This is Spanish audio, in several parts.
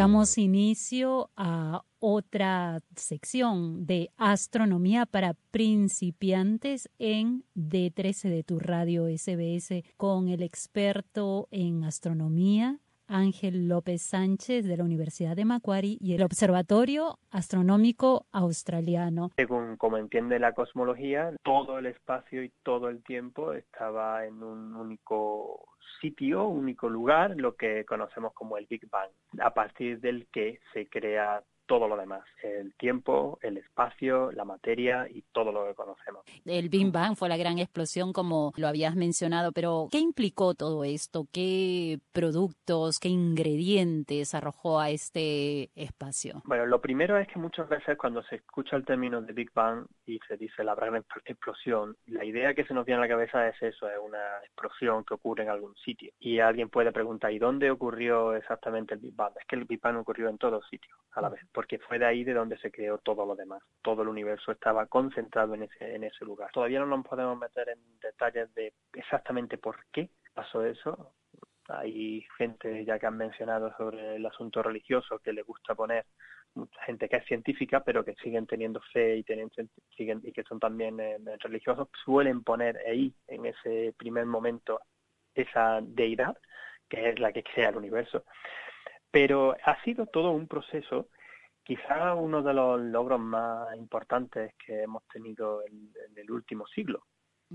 Damos inicio a otra sección de astronomía para principiantes en D13 de tu radio SBS con el experto en astronomía Ángel López Sánchez de la Universidad de Macquarie y el Observatorio Astronómico Australiano. Según como entiende la cosmología, todo el espacio y todo el tiempo estaba en un único sitio, único lugar, lo que conocemos como el Big Bang, a partir del que se crea todo lo demás, el tiempo, el espacio, la materia y todo lo que conocemos. El Big Bang fue la gran explosión como lo habías mencionado, pero ¿qué implicó todo esto? ¿Qué productos, qué ingredientes arrojó a este espacio? Bueno, lo primero es que muchas veces cuando se escucha el término de Big Bang y se dice la gran explosión, la idea que se nos viene a la cabeza es eso, es una explosión que ocurre en algún sitio. Y alguien puede preguntar, ¿y dónde ocurrió exactamente el Big Bang? Es que el Big Bang ocurrió en todos sitios a la vez porque fue de ahí de donde se creó todo lo demás. Todo el universo estaba concentrado en ese, en ese lugar. Todavía no nos podemos meter en detalles de exactamente por qué pasó eso. Hay gente ya que han mencionado sobre el asunto religioso que le gusta poner mucha gente que es científica pero que siguen teniendo fe y tienen, siguen y que son también eh, religiosos suelen poner ahí en ese primer momento esa deidad que es la que crea el universo pero ha sido todo un proceso quizá uno de los logros más importantes que hemos tenido en, el último siglo.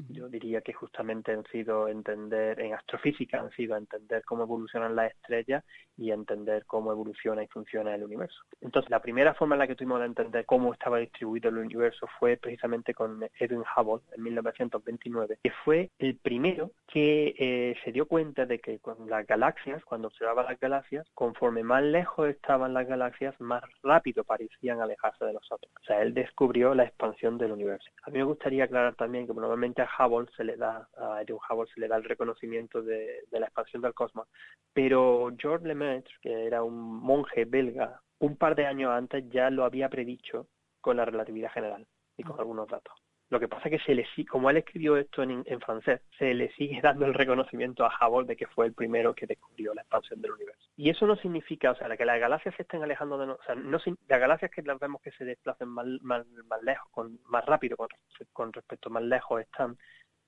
Yo diría que justamente han sido entender, en astrofísica han sido entender cómo evolucionan las estrellas y entender cómo evoluciona y funciona el universo. Entonces, la primera forma en la que tuvimos de entender cómo estaba distribuido el universo fue precisamente con Edwin Hubble en 1929, que fue el primero que eh, se dio cuenta de que con las galaxias, cuando observaba las galaxias, conforme más lejos estaban las galaxias, más rápido parecían alejarse de nosotros. O sea, él descubrió la expansión del universo. A mí me gustaría aclarar también que normalmente Hubble se le da, a Edwin Hubble se le da el reconocimiento de, la expansión del cosmos, pero George Lemaitre, que era un monje belga, un par de años antes ya lo había predicho con la relatividad general y con algunos datos. Lo que pasa es que se le como él escribió esto en, francés, se le sigue dando el reconocimiento a Hubble de que fue el primero que descubrió la expansión del universo. Y eso no significa, o sea, que las galaxias se estén alejando de nosotros, o sea, no, las galaxias que las vemos que se desplacen más, más, lejos, con, más rápido con, con respecto más lejos están,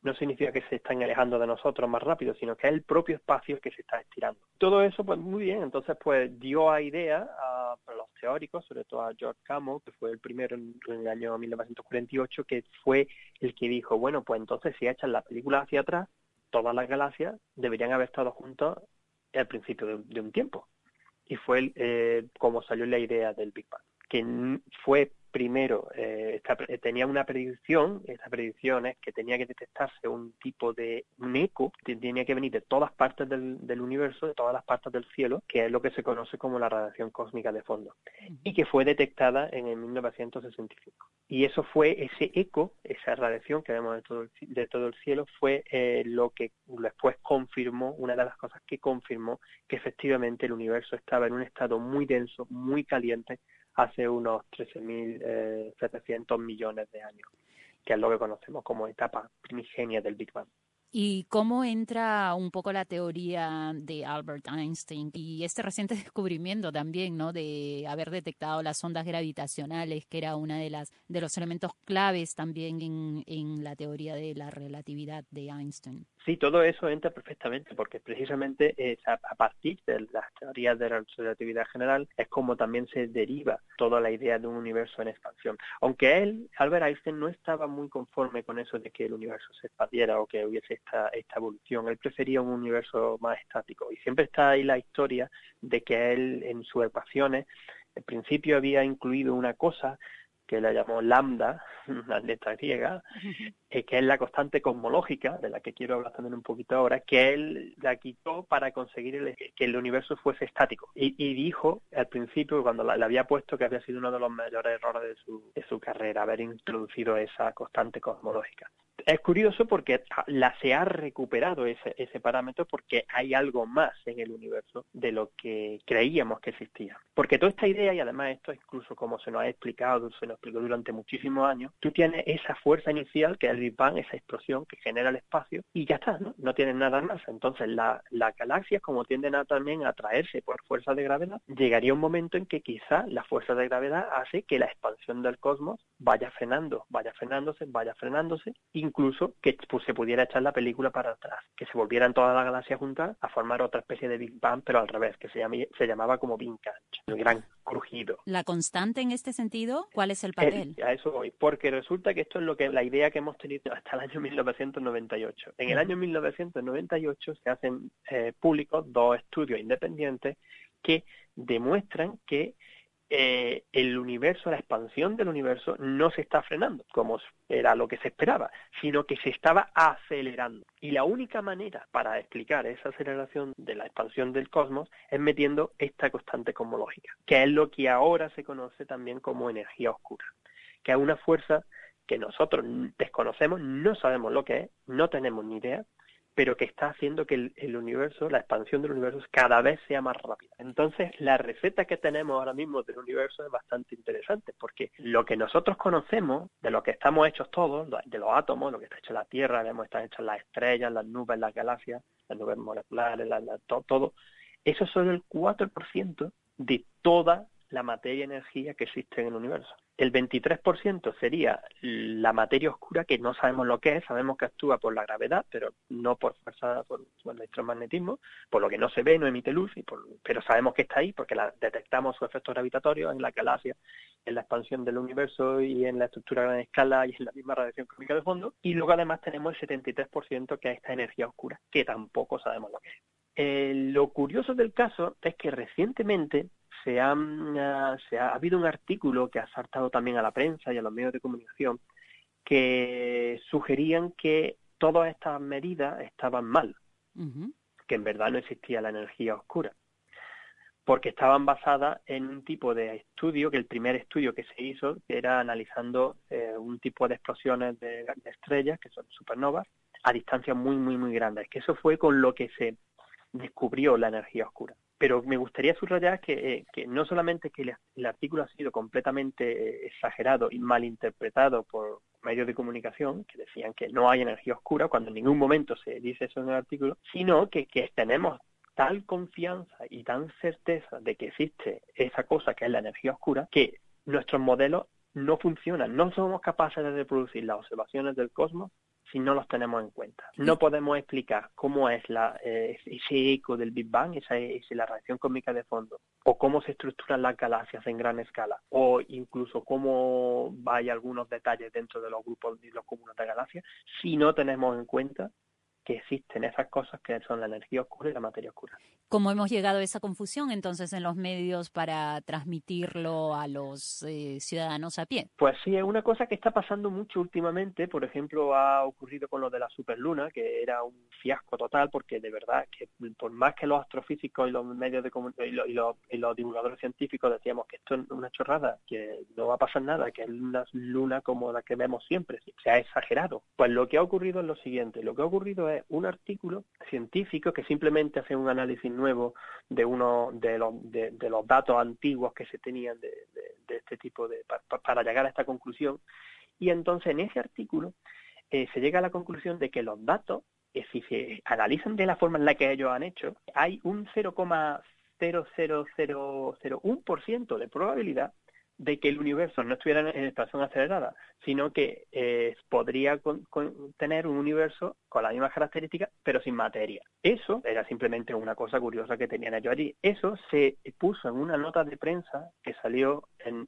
no significa que se están alejando de nosotros más rápido, sino que es el propio espacio que se está estirando. Todo eso, pues muy bien, entonces pues dio a idea a, los teóricos, sobre todo a George Gamow, que fue el primero en, el año 1948, que fue el que dijo, bueno, pues entonces si echan la película hacia atrás, todas las galaxias deberían haber estado juntas al principio de, un tiempo. Y fue eh, como salió la idea del Big Bang, que fue primero eh, tenía una predicción, esta predicción es que tenía que detectarse un tipo de un eco, que tenía que venir de todas partes del, universo, de todas las partes del cielo, que es lo que se conoce como la radiación cósmica de fondo, y que fue detectada en el 1965. Y eso fue ese eco, esa radiación que vemos de todo el, de todo el cielo, fue eh, lo que después confirmó, una de las cosas que confirmó que efectivamente el universo estaba en un estado muy denso, muy caliente, hace unos 13.700 eh, millones de años, que es lo que conocemos como etapa primigenia del Big Bang. ¿Y cómo entra un poco la teoría de Albert Einstein y este reciente descubrimiento también, ¿no? De haber detectado las ondas gravitacionales, que era una de de los elementos claves también en, en la teoría de la relatividad de Einstein. Sí, todo eso entra perfectamente, porque precisamente es a, partir de las teorías de la relatividad general es como también se deriva toda la idea de un universo en expansión. Aunque él, Albert Einstein, no estaba muy conforme con eso de que el universo se expandiera o que hubiese esta, esta evolución, él prefería un universo más estático. Y siempre está ahí la historia de que él en sus ecuaciones, en principio había incluido una cosa que la llamó lambda, una letra griega, eh, que es la constante cosmológica, de la que quiero hablar también un poquito ahora, que él la quitó para conseguir que el universo fuese estático. Y, dijo al principio, cuando le había puesto, que había sido uno de los mayores errores de su, de su carrera, haber introducido esa constante cosmológica es curioso porque la, se ha recuperado ese, ese parámetro porque hay algo más en el universo de lo que creíamos que existía. Porque toda esta idea, y además esto incluso como se nos ha explicado, se nos explicó durante muchísimos años, tú tienes esa fuerza inicial que es el Big Bang, esa explosión que genera el espacio, y ya está, ¿no? No tienes nada más. Entonces las galaxias, como tienden a también a atraerse por fuerza de gravedad, llegaría un momento en que quizá la fuerza de gravedad hace que la expansión del cosmos vaya frenando, vaya frenándose, vaya frenándose, incluso que pues, se pudiera echar la película para atrás, que se volvieran todas las galaxias juntas a formar otra especie de Big Bang, pero al revés, que se, se llamaba como Big Crunch, el gran crujido. ¿La constante en este sentido? ¿Cuál es el papel? a eso voy, porque resulta que esto es lo que la idea que hemos tenido hasta el año 1998. En el año 1998 se hacen eh, públicos dos estudios independientes que demuestran que eh, el universo, la expansión del universo no se está frenando, como era lo que se esperaba, sino que se estaba acelerando. Y la única manera para explicar esa aceleración de la expansión del cosmos es metiendo esta constante cosmológica, que es lo que ahora se conoce también como energía oscura, que es una fuerza que nosotros desconocemos, no sabemos lo que es, no tenemos ni idea, pero que está haciendo que el, universo, la expansión del universo cada vez sea más rápida. Entonces, la receta que tenemos ahora mismo del universo es bastante interesante, porque lo que nosotros conocemos, de lo que estamos hechos todos, de los átomos, lo que está hecho la Tierra, lo que están hechas las estrellas, las nubes, las galaxias, las nubes moleculares, todo, eso es solo el 4% de toda la materia y energía que existe en el universo. El 23% sería la materia oscura, que no sabemos lo que es, sabemos que actúa por la gravedad, pero no por fuerza, por, el electromagnetismo, por lo que no se ve, no emite luz, pero sabemos que está ahí porque la, detectamos su efecto gravitatorio en la galaxia, en la expansión del universo y en la estructura a gran escala y en la misma radiación cósmica de fondo. Y luego además tenemos el 73% que es esta energía oscura, que tampoco sabemos lo que es. Eh, lo curioso del caso es que recientemente se, ah, se ha, habido un artículo que ha saltado también a la prensa y a los medios de comunicación que sugerían que todas estas medidas estaban mal, que en verdad no existía la energía oscura, porque estaban basadas en un tipo de estudio, que el primer estudio que se hizo era analizando eh, un tipo de explosiones de, de estrellas, que son supernovas, a distancias muy, muy, muy grandes, que eso fue con lo que se descubrió la energía oscura. Pero me gustaría subrayar que, eh, no solamente que el, artículo ha sido completamente eh, exagerado y malinterpretado por medios de comunicación que decían que no hay energía oscura cuando en ningún momento se dice eso en el artículo, sino que, que tenemos tal confianza y tan certeza de que existe esa cosa que es la energía oscura que nuestros modelos no funcionan, no somos capaces de reproducir las observaciones del cosmos si no los tenemos en cuenta. No podemos explicar cómo es la, eh, ese eco del Big Bang, esa es la radiación cósmica de fondo, o cómo se estructuran las galaxias en gran escala, o incluso cómo hay algunos detalles dentro de los grupos y los comunes de galaxias, si no tenemos en cuenta que existen esas cosas que son la energía oscura y la materia oscura. ¿Cómo hemos llegado a esa confusión entonces en los medios para transmitirlo a los eh, ciudadanos a pie? Pues sí, es una cosa que está pasando mucho últimamente. Por ejemplo, ha ocurrido con lo de la superluna, que era un fiasco total, porque de verdad que por más que los astrofísicos y los medios de comunicación y, los, divulgadores científicos decíamos que esto es una chorrada, que no va a pasar nada, que es una luna como la que vemos siempre, se ha exagerado. Pues lo que ha ocurrido es lo siguiente, lo que ha ocurrido es un artículo científico que simplemente hace un análisis nuevo de uno de los, de, los datos antiguos que se tenían de, este tipo de para llegar a esta conclusión. Y entonces en ese artículo eh, se llega a la conclusión de que los datos eh, si se analizan de la forma en la que ellos han hecho hay un 0,00001% de probabilidad de que el universo no estuviera en expansión acelerada, sino que eh, podría tener un universo con las mismas características, pero sin materia. Eso era simplemente una cosa curiosa que tenían ellos allí. Eso se puso en una nota de prensa que salió en,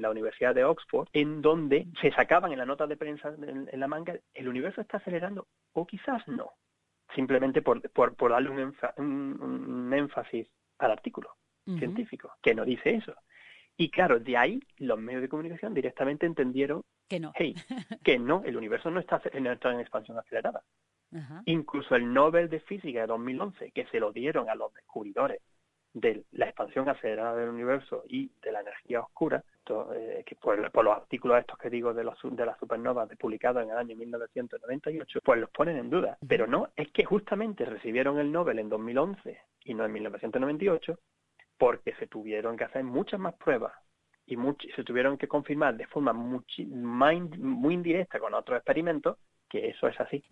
la Universidad de Oxford, en donde se sacaban en la nota de prensa en, la manga, el universo está acelerando, o quizás no, simplemente por, por, darle un, énfasis al artículo científico, que no dice eso Y claro, de ahí los medios de comunicación directamente entendieron que no, hey, que no, el universo no está, no está en expansión acelerada. Incluso el Nobel de Física de 2011, que se lo dieron a los descubridores de la expansión acelerada del universo y de la energía oscura, eh, que por, los artículos estos que digo de, los, de las supernovas publicados en el año 1998, pues los ponen en duda. Pero no, es que justamente recibieron el Nobel en 2011 y no en 1998 porque se tuvieron que hacer muchas más pruebas y se tuvieron que confirmar de forma muy, muy indirecta con otros experimentos que eso es así.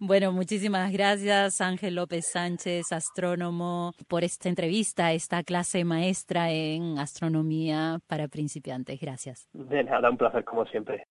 Bueno, muchísimas gracias Ángel López Sánchez, astrónomo, por esta entrevista, esta clase maestra en astronomía para principiantes. Gracias. De nada, un placer como siempre.